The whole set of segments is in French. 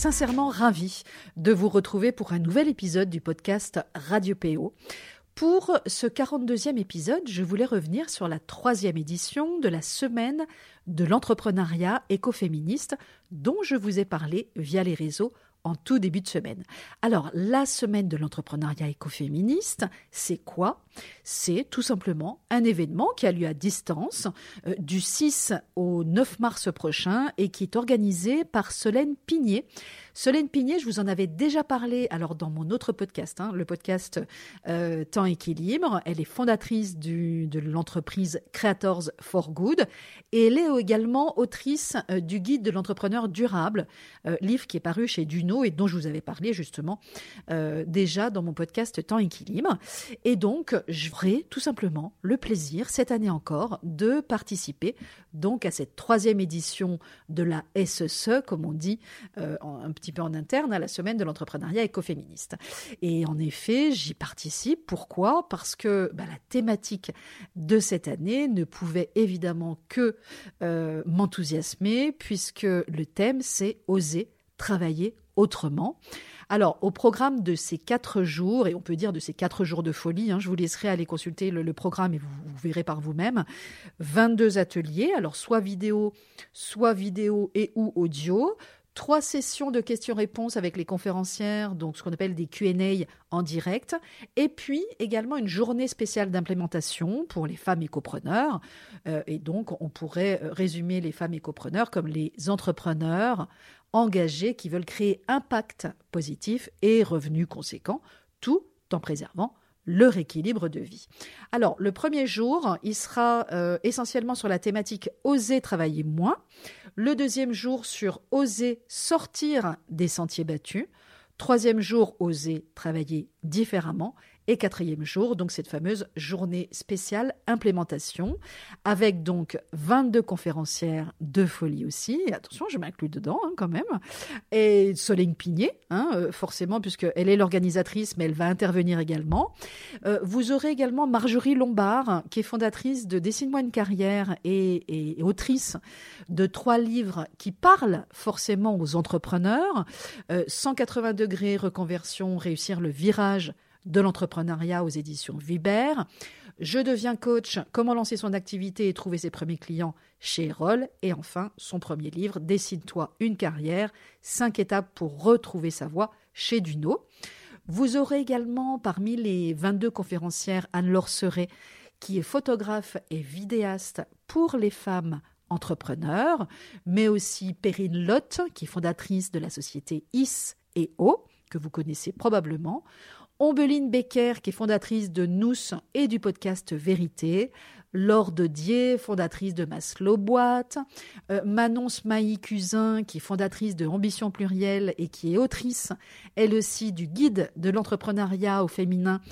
sincèrement ravi de vous retrouver pour un nouvel épisode du podcast Radio PO. Pour ce 42e épisode, je voulais revenir sur la troisième édition de la semaine de l'entrepreneuriat écoféministe dont je vous ai parlé via les réseaux en tout début de semaine. Alors, la semaine de l'entrepreneuriat écoféministe, c'est quoi? C'est tout simplement un événement qui a lieu à distance euh, du 6 au 9 mars prochain et qui est organisé par Solène Pigné. Solène Pigné, je vous en avais déjà parlé alors dans mon autre podcast, hein, le podcast euh, Temps Équilibre. Elle est fondatrice du, de l'entreprise Creators for Good et elle est également autrice euh, du guide de l'entrepreneur durable, livre qui est paru chez Duno et dont je vous avais parlé justement euh, déjà dans mon podcast Temps Équilibre. Et donc, j'aurai tout simplement le plaisir, cette année encore, de participer donc à cette troisième édition de la SSE, comme on dit euh, un petit peu en interne, à la semaine de l'entrepreneuriat écoféministe. Et en effet, j'y participe. Pourquoi? Parce que bah, la thématique de cette année ne pouvait évidemment que euh, m'enthousiasmer, puisque le thème, c'est oser travailler autrement. Alors, au programme de ces quatre jours, et on peut dire de ces quatre jours de folie, hein, je vous laisserai aller consulter le, programme et vous, verrez par vous-même, 22 ateliers, alors soit vidéo, soit vidéo et ou audio, trois sessions de questions-réponses avec les conférencières, donc ce qu'on appelle des Q&A en direct, et puis également une journée spéciale d'implémentation pour les femmes écopreneurs. Euh, et donc, on pourrait résumer les femmes écopreneurs comme les entrepreneurs engagés qui veulent créer impact positif et revenus conséquents, tout en préservant leur équilibre de vie. Alors, le premier jour, il sera euh, essentiellement sur la thématique oser travailler moins. Le deuxième jour sur oser sortir des sentiers battus. Troisième jour, oser travailler différemment. Et quatrième jour, donc cette fameuse journée spéciale implémentation, avec donc 22 conférencières de folie aussi. attention, je m'inclus dedans hein, quand même. Et Solène Pigné, hein, euh, forcément, puisqu'elle est l'organisatrice, mais elle va intervenir également. Euh, vous aurez également Marjorie Lombard, qui est fondatrice de Dessine-moi une carrière et, autrice de trois livres qui parlent forcément aux entrepreneurs. 180 euh, degrés reconversion, réussir le virage de l'entrepreneuriat aux éditions Viber. Je deviens coach, comment lancer son activité et trouver ses premiers clients chez Erol. Et enfin, son premier livre, Dessine-toi une carrière, cinq étapes pour retrouver sa voie chez Duno. Vous aurez également parmi les 22 conférencières Anne-Laure qui est photographe et vidéaste pour les femmes entrepreneurs, mais aussi Perrine Lotte, qui est fondatrice de la société IS et O, que vous connaissez probablement. Ombeline Becker, qui est fondatrice de Nous et du podcast Vérité, Laure Dier, fondatrice de Maslow Boîte, euh, Manon Smaï Cusin, qui est fondatrice de Ambition Plurielle et qui est autrice, elle aussi, du guide de l'entrepreneuriat au féminin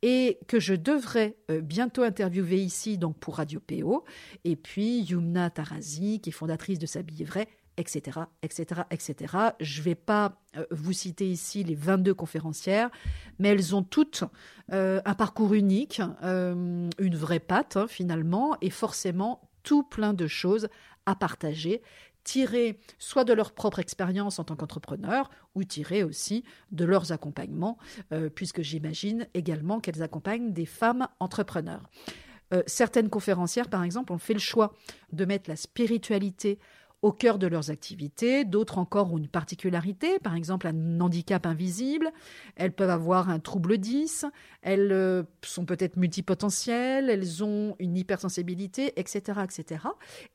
et que je devrais euh, bientôt interviewer ici donc pour Radio PO. Et puis Yumna Tarazi, qui est fondatrice de S'habiller vrai etc., etc., etc. Je ne vais pas euh, vous citer ici les 22 conférencières, mais elles ont toutes euh, un parcours unique, euh, une vraie patte hein, finalement, et forcément tout plein de choses à partager tirées soit de leur propre expérience en tant qu'entrepreneur ou tirées aussi de leurs accompagnements, puisque j'imagine également qu'elles accompagnent des femmes entrepreneurs. certaines conférencières, par exemple, ont fait le choix de mettre la spiritualité au cœur de leurs activités. D'autres encore ont une particularité, par exemple un handicap invisible. Elles peuvent avoir un trouble 10. Elles euh, sont peut-être multipotentielles. Elles ont une hypersensibilité, etc., etc.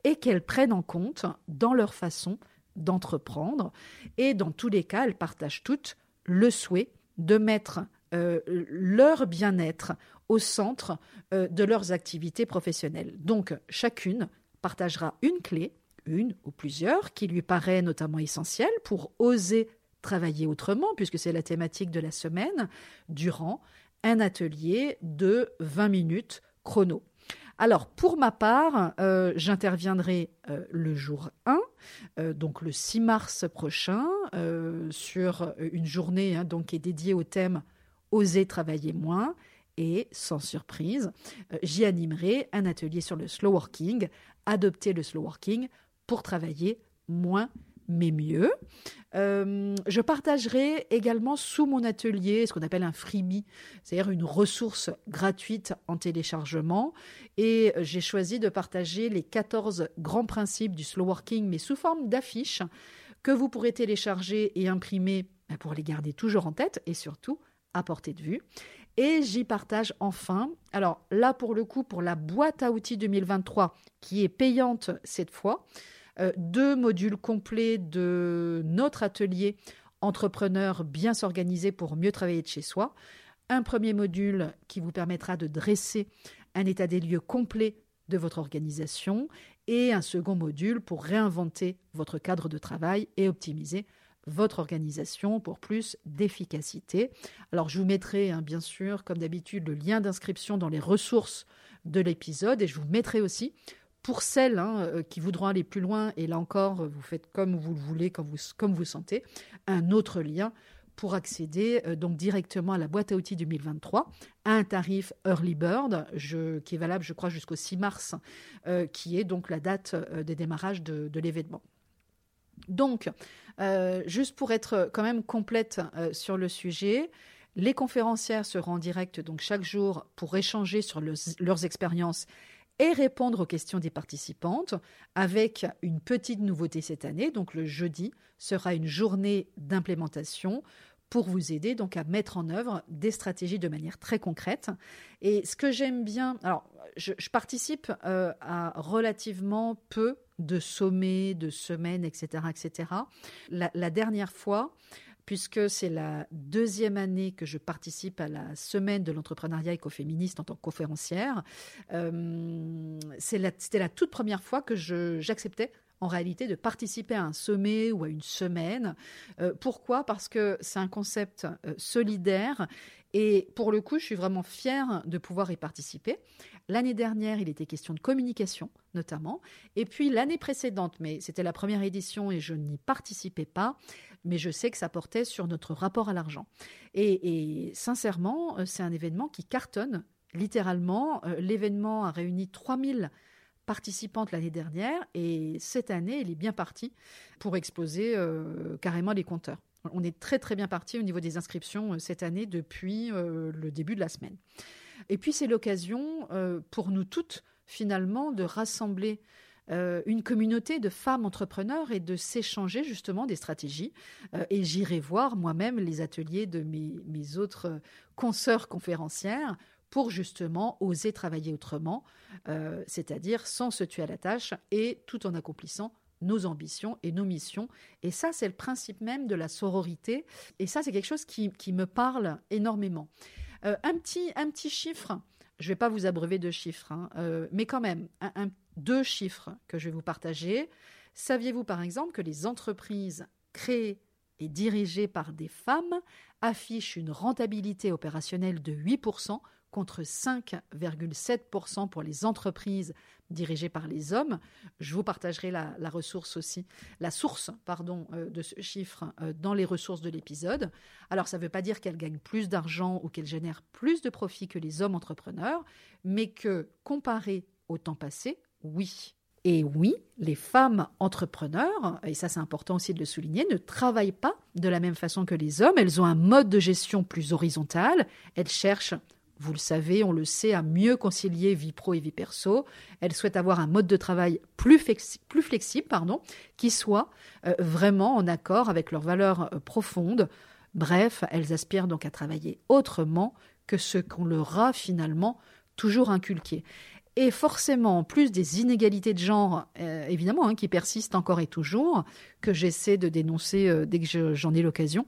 Et qu'elles prennent en compte dans leur façon d'entreprendre. Et dans tous les cas, elles partagent toutes le souhait de mettre euh, leur bien-être au centre euh, de leurs activités professionnelles. Donc, chacune partagera une clé une ou plusieurs, qui lui paraît notamment essentielle pour oser travailler autrement, puisque c'est la thématique de la semaine, durant un atelier de 20 minutes chrono. Alors, pour ma part, euh, j'interviendrai euh, le jour 1, euh, donc le 6 mars prochain, sur une journée hein, donc, qui est dédiée au thème Oser travailler moins. Et sans surprise, j'y animerai un atelier sur le slow working, adopter le slow working pour travailler moins mais mieux. Euh, je partagerai également sous mon atelier ce qu'on appelle un freebie, c'est-à-dire une ressource gratuite en téléchargement. Et j'ai choisi de partager les 14 grands principes du slow working, mais sous forme d'affiches que vous pourrez télécharger et imprimer ben, pour les garder toujours en tête et surtout à portée de vue. Et j'y partage enfin, alors là pour le coup, pour la boîte à outils 2023, qui est payante cette fois, euh, deux modules complets de notre atelier entrepreneur bien s'organiser pour mieux travailler de chez soi. Un premier module qui vous permettra de dresser un état des lieux complet de votre organisation et un second module pour réinventer votre cadre de travail et optimiser votre organisation pour plus d'efficacité. Alors je vous mettrai hein, bien sûr comme d'habitude le lien d'inscription dans les ressources de l'épisode et je vous mettrai aussi pour celles hein, euh, qui voudront aller plus loin, et là encore, vous faites comme vous le voulez, comme vous, sentez, un autre lien pour accéder euh, donc directement à la boîte à outils 2023 à un tarif early bird qui est valable je crois jusqu'au 6 mars euh, qui est donc la date de démarrage de, l'événement. Donc juste pour être quand même complète sur le sujet, les conférencières seront en direct chaque jour pour échanger sur leurs expériences et répondre aux questions des participantes avec une petite nouveauté cette année. Donc le jeudi sera une journée d'implémentation pour vous aider donc à mettre en œuvre des stratégies de manière très concrète. Et ce que j'aime bien, alors je, participe euh, à relativement peu de sommets, de semaines, etc., etc. la dernière fois, puisque c'est la deuxième année que je participe à la semaine de l'entrepreneuriat écoféministe en tant que conférencière. Euh, c'était la, toute première fois que j'acceptais en réalité de participer à un sommet ou à une semaine. Euh, pourquoi? Parce que c'est un concept euh, solidaire et pour le coup, je suis vraiment fière de pouvoir y participer. L'année dernière, il était question de communication, notamment. Et puis l'année précédente, mais c'était la première édition et je n'y participais pas, mais je sais que ça portait sur notre rapport à l'argent. Et, sincèrement, euh, c'est un événement qui cartonne, littéralement. L'événement a réuni 3000 participantes l'année dernière et cette année, il est bien parti pour exposer euh, carrément les compteurs. On est très très bien parti au niveau des inscriptions cette année depuis le début de la semaine. Et puis c'est l'occasion pour nous toutes finalement de rassembler euh, une communauté de femmes entrepreneurs et de s'échanger justement des stratégies. Euh, et j'irai voir moi-même les ateliers de mes, autres consoeurs conférencières pour justement oser travailler autrement, euh, c'est-à-dire sans se tuer à la tâche et tout en accomplissant nos ambitions et nos missions. Et ça, c'est le principe même de la sororité. Et ça, c'est quelque chose qui, me parle énormément. un, petit, un petit chiffre, je ne vais pas vous abreuver de chiffres, hein, mais quand même, deux chiffres que je vais vous partager. Saviez-vous par exemple que les entreprises créées et dirigées par des femmes affichent une rentabilité opérationnelle de 8% contre 5,7% pour les entreprises dirigées par les hommes. Je vous partagerai la, ressource aussi, la source pardon, euh, de ce chiffre euh, dans les ressources de l'épisode. Alors ça ne veut pas dire qu'elles gagnent plus d'argent ou qu'elles génèrent plus de profits que les hommes entrepreneurs, mais que comparé au temps passé, oui. Et oui, les femmes entrepreneurs, et ça c'est important aussi de le souligner, ne travaillent pas de la même façon que les hommes. Elles ont un mode de gestion plus horizontal. Elles cherchent, vous le savez, on le sait, à mieux concilier vie pro et vie perso. Elles souhaitent avoir un mode de travail plus, flexible, pardon, qui soit euh, vraiment en accord avec leurs valeurs euh, profondes. Bref, elles aspirent donc à travailler autrement que ce qu'on leur a finalement toujours inculqué. Et forcément, en plus des inégalités de genre, euh, évidemment, hein, qui persistent encore et toujours, que j'essaie de dénoncer dès que j'en ai l'occasion,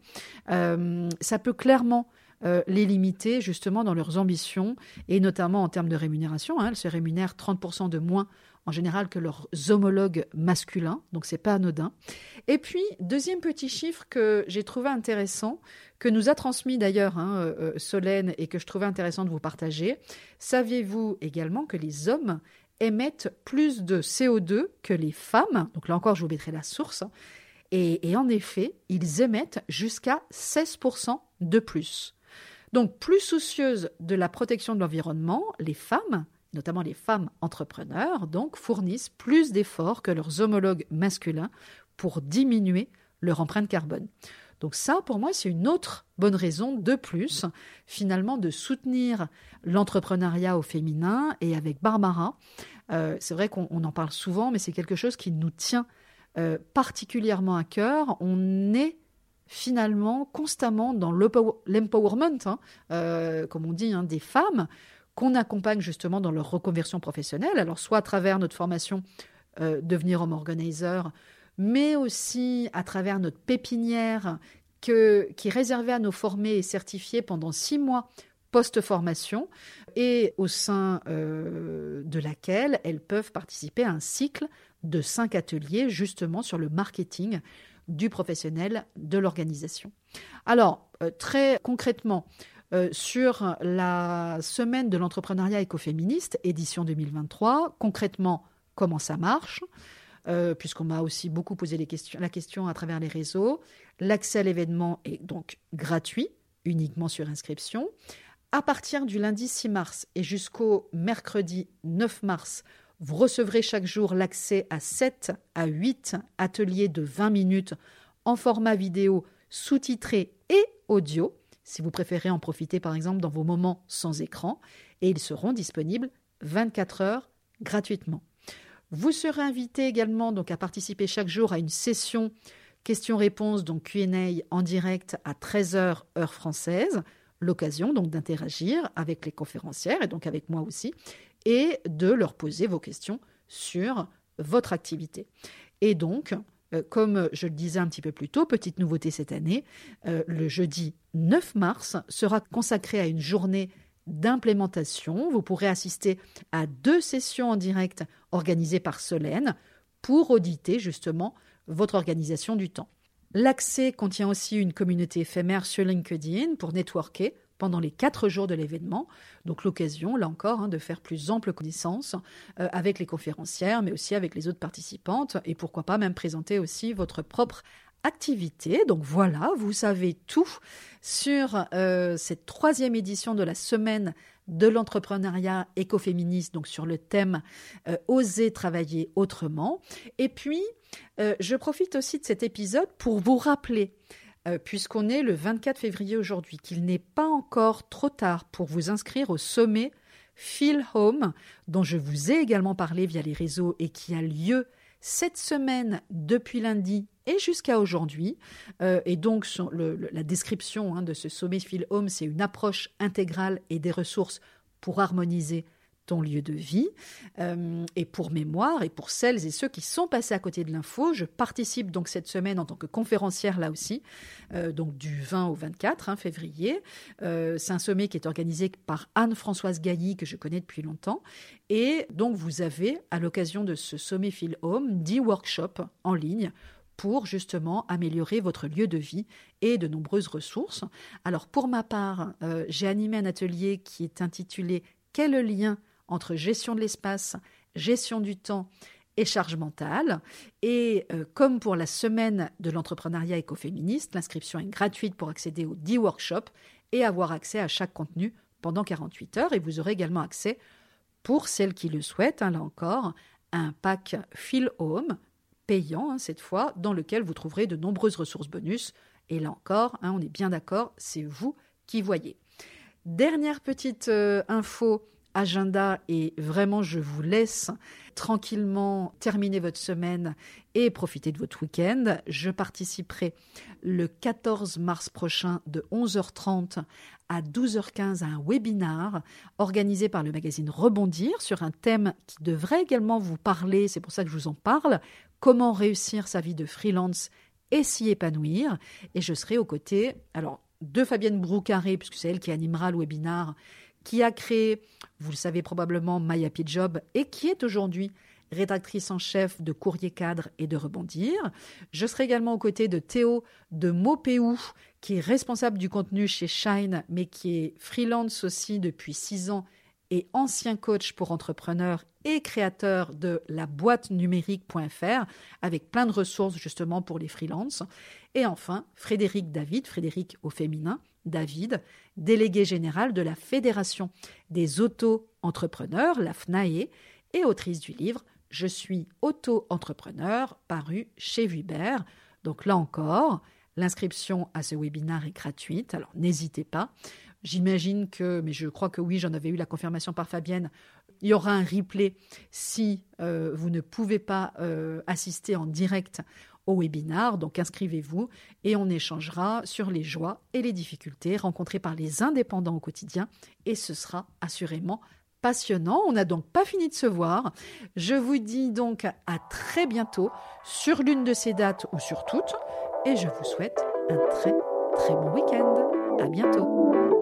ça peut clairement euh, les limiter justement dans leurs ambitions et notamment en termes de rémunération. Hein. elles se rémunèrent 30% de moins en général que leurs homologues masculins, donc c'est pas anodin. Et puis, deuxième petit chiffre que j'ai trouvé intéressant, que nous a transmis d'ailleurs hein, euh, euh, Solène et que je trouvais intéressant de vous partager. Saviez-vous également que les hommes émettent plus de CO2 que les femmes? Donc là encore, je vous mettrai la source. Et, et en effet, ils émettent jusqu'à 16% de plus. Donc, plus soucieuses de la protection de l'environnement, les femmes notamment les femmes entrepreneurs, donc fournissent plus d'efforts que leurs homologues masculins pour diminuer leur empreinte carbone. Donc ça, pour moi, c'est une autre bonne raison de plus, finalement, de soutenir l'entrepreneuriat au féminin. Et avec Barbara, euh, c'est vrai qu'on en parle souvent, mais c'est quelque chose qui nous tient euh, particulièrement à cœur. On est finalement constamment dans l'empowerment, hein, euh, comme on dit, hein, des femmes qu'on accompagne justement dans leur reconversion professionnelle. Alors, soit à travers notre formation euh, Devenir Home Organizer, mais aussi à travers notre pépinière qui est réservée à nos formés et certifiés pendant six mois post-formation et au sein euh, de laquelle elles peuvent participer à un cycle de cinq ateliers justement sur le marketing du professionnel de l'organisation. Alors, euh, très concrètement, euh, sur la semaine de l'entrepreneuriat écoféministe, édition 2023. Concrètement, comment ça marche euh, Puisqu'on m'a aussi beaucoup posé la question à travers les réseaux. L'accès à l'événement est donc gratuit, uniquement sur inscription. À partir du lundi 6 mars et jusqu'au mercredi 9 mars, vous recevrez chaque jour l'accès à 7 à 8 ateliers de 20 minutes en format vidéo sous-titré et audio. Si vous préférez en profiter par exemple dans vos moments sans écran, et ils seront disponibles 24 heures gratuitement. Vous serez invité également donc à participer chaque jour à une session questions-réponses, donc Q&A en direct à 13h heure française, l'occasion donc d'interagir avec les conférencières et donc avec moi aussi, et de leur poser vos questions sur votre activité. Et donc, euh, comme je le disais un petit peu plus tôt, petite nouveauté cette année, euh, le jeudi 9 mars sera consacré à une journée d'implémentation. Vous pourrez assister à deux sessions en direct organisées par Solène pour auditer justement votre organisation du temps. L'accès contient aussi une communauté éphémère sur LinkedIn pour networker pendant les quatre jours de l'événement. Donc l'occasion, là encore, hein, de faire plus ample connaissance euh, avec les conférencières, mais aussi avec les autres participantes, et pourquoi pas même présenter aussi votre propre activité. Donc voilà, vous savez tout sur euh, cette troisième édition de la semaine de l'entrepreneuriat écoféministe, donc sur le thème euh, Oser travailler autrement. Et puis, je profite aussi de cet épisode pour vous rappeler euh, puisqu'on est le 24 février aujourd'hui, qu'il n'est pas encore trop tard pour vous inscrire au sommet Feel Home, dont je vous ai également parlé via les réseaux et qui a lieu cette semaine depuis lundi et jusqu'à aujourd'hui. Euh, et donc, la description hein, de ce sommet Feel Home, c'est une approche intégrale et des ressources pour harmoniser ton lieu de vie. Euh, et pour mémoire, et pour celles et ceux qui sont passés à côté de l'info, je participe donc cette semaine en tant que conférencière là aussi, euh, donc du 20 au 24 hein, février. Euh, c'est un sommet qui est organisé par Anne-Françoise Gailly, que je connais depuis longtemps. Et donc vous avez, à l'occasion de ce sommet Feel Home, 10 workshops en ligne pour justement améliorer votre lieu de vie et de nombreuses ressources. Alors pour ma part, j'ai animé un atelier qui est intitulé Quel lien entre gestion de l'espace, gestion du temps et charge mentale. Et euh, comme pour la semaine de l'entrepreneuriat écoféministe, l'inscription est gratuite pour accéder aux 10 workshops et avoir accès à chaque contenu pendant 48 heures. Et vous aurez également accès, pour celles qui le souhaitent, hein, là encore, à un pack Feel Home payant hein, cette fois, dans lequel vous trouverez de nombreuses ressources bonus. Et là encore, hein, on est bien d'accord, c'est vous qui voyez. Dernière petite euh, info agenda et vraiment je vous laisse tranquillement terminer votre semaine et profiter de votre week-end. Je participerai le 14 mars prochain de 11h30 à 12h15 à un webinar organisé par le magazine Rebondir sur un thème qui devrait également vous parler, c'est pour ça que je vous en parle, comment réussir sa vie de freelance et s'y épanouir. Et je serai aux côtés, alors de Fabienne Broucaré, puisque c'est elle qui animera le webinaire, qui a créé, vous le savez probablement, My Happy Job et qui est aujourd'hui rédactrice en chef de Courrier Cadre et de Rebondir. Je serai également aux côtés de Théo de Mopéou, qui est responsable du contenu chez Shine, mais qui est freelance aussi depuis six ans et ancien coach pour entrepreneurs et créateur de la boîte numérique.fr avec plein de ressources justement pour les freelances. Et enfin, Frédéric David, Frédéric au féminin, David, délégué général de la Fédération des auto-entrepreneurs, la FNAE, et autrice du livre Je suis auto-entrepreneur, paru chez Vuibert. Donc là encore, l'inscription à ce webinaire est gratuite, alors n'hésitez pas. J'imagine que, mais je crois que oui, j'en avais eu la confirmation par Fabienne, il y aura un replay si euh, vous ne pouvez pas euh, assister en direct au webinar. Donc inscrivez-vous et on échangera sur les joies et les difficultés rencontrées par les indépendants au quotidien et ce sera assurément passionnant. On n'a donc pas fini de se voir. Je vous dis donc à très bientôt sur l'une de ces dates ou sur toutes et je vous souhaite un très très bon week-end. À bientôt.